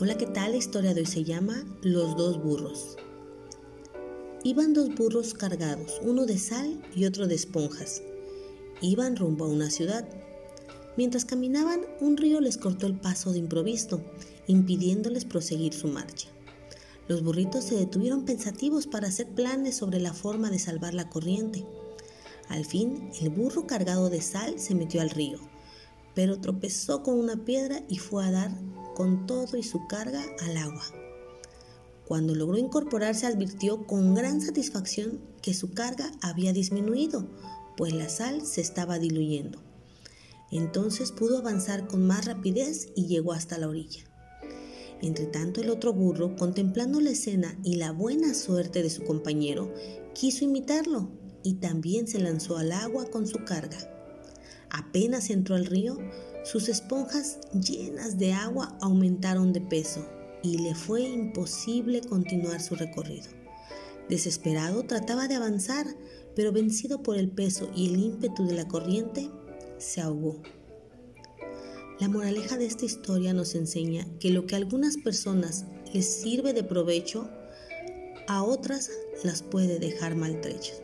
Hola, ¿qué tal? La historia de hoy se llama Los dos burros. Iban dos burros cargados, uno de sal y otro de esponjas. Iban rumbo a una ciudad. Mientras caminaban, un río les cortó el paso de improviso, impidiéndoles proseguir su marcha. Los burritos se detuvieron pensativos para hacer planes sobre la forma de salvar la corriente. Al fin, el burro cargado de sal se metió al río, pero tropezó con una piedra y fue a dar con todo y su carga al agua. Cuando logró incorporarse advirtió con gran satisfacción que su carga había disminuido, pues la sal se estaba diluyendo. Entonces pudo avanzar con más rapidez y llegó hasta la orilla. Entretanto el otro burro, contemplando la escena y la buena suerte de su compañero, quiso imitarlo y también se lanzó al agua con su carga. Apenas entró al río, sus esponjas llenas de agua aumentaron de peso y le fue imposible continuar su recorrido. Desesperado trataba de avanzar, pero vencido por el peso y el ímpetu de la corriente, se ahogó. La moraleja de esta historia nos enseña que lo que a algunas personas les sirve de provecho, a otras las puede dejar maltrechas.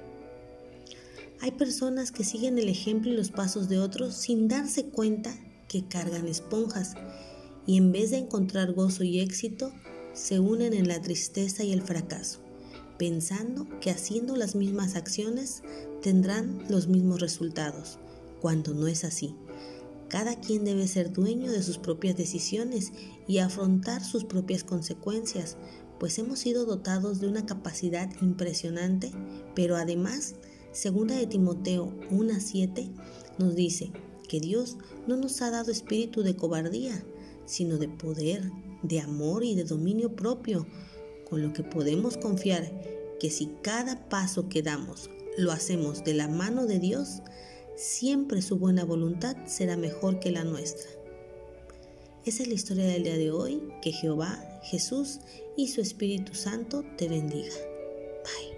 Hay personas que siguen el ejemplo y los pasos de otros sin darse cuenta que cargan esponjas y en vez de encontrar gozo y éxito, se unen en la tristeza y el fracaso, pensando que haciendo las mismas acciones tendrán los mismos resultados, cuando no es así. Cada quien debe ser dueño de sus propias decisiones y afrontar sus propias consecuencias, pues hemos sido dotados de una capacidad impresionante, pero además Segunda de Timoteo 1:7 nos dice que Dios no nos ha dado espíritu de cobardía, sino de poder, de amor y de dominio propio, con lo que podemos confiar que si cada paso que damos lo hacemos de la mano de Dios, siempre su buena voluntad será mejor que la nuestra. Esa es la historia del día de hoy. Que Jehová, Jesús y su Espíritu Santo te bendiga. Bye.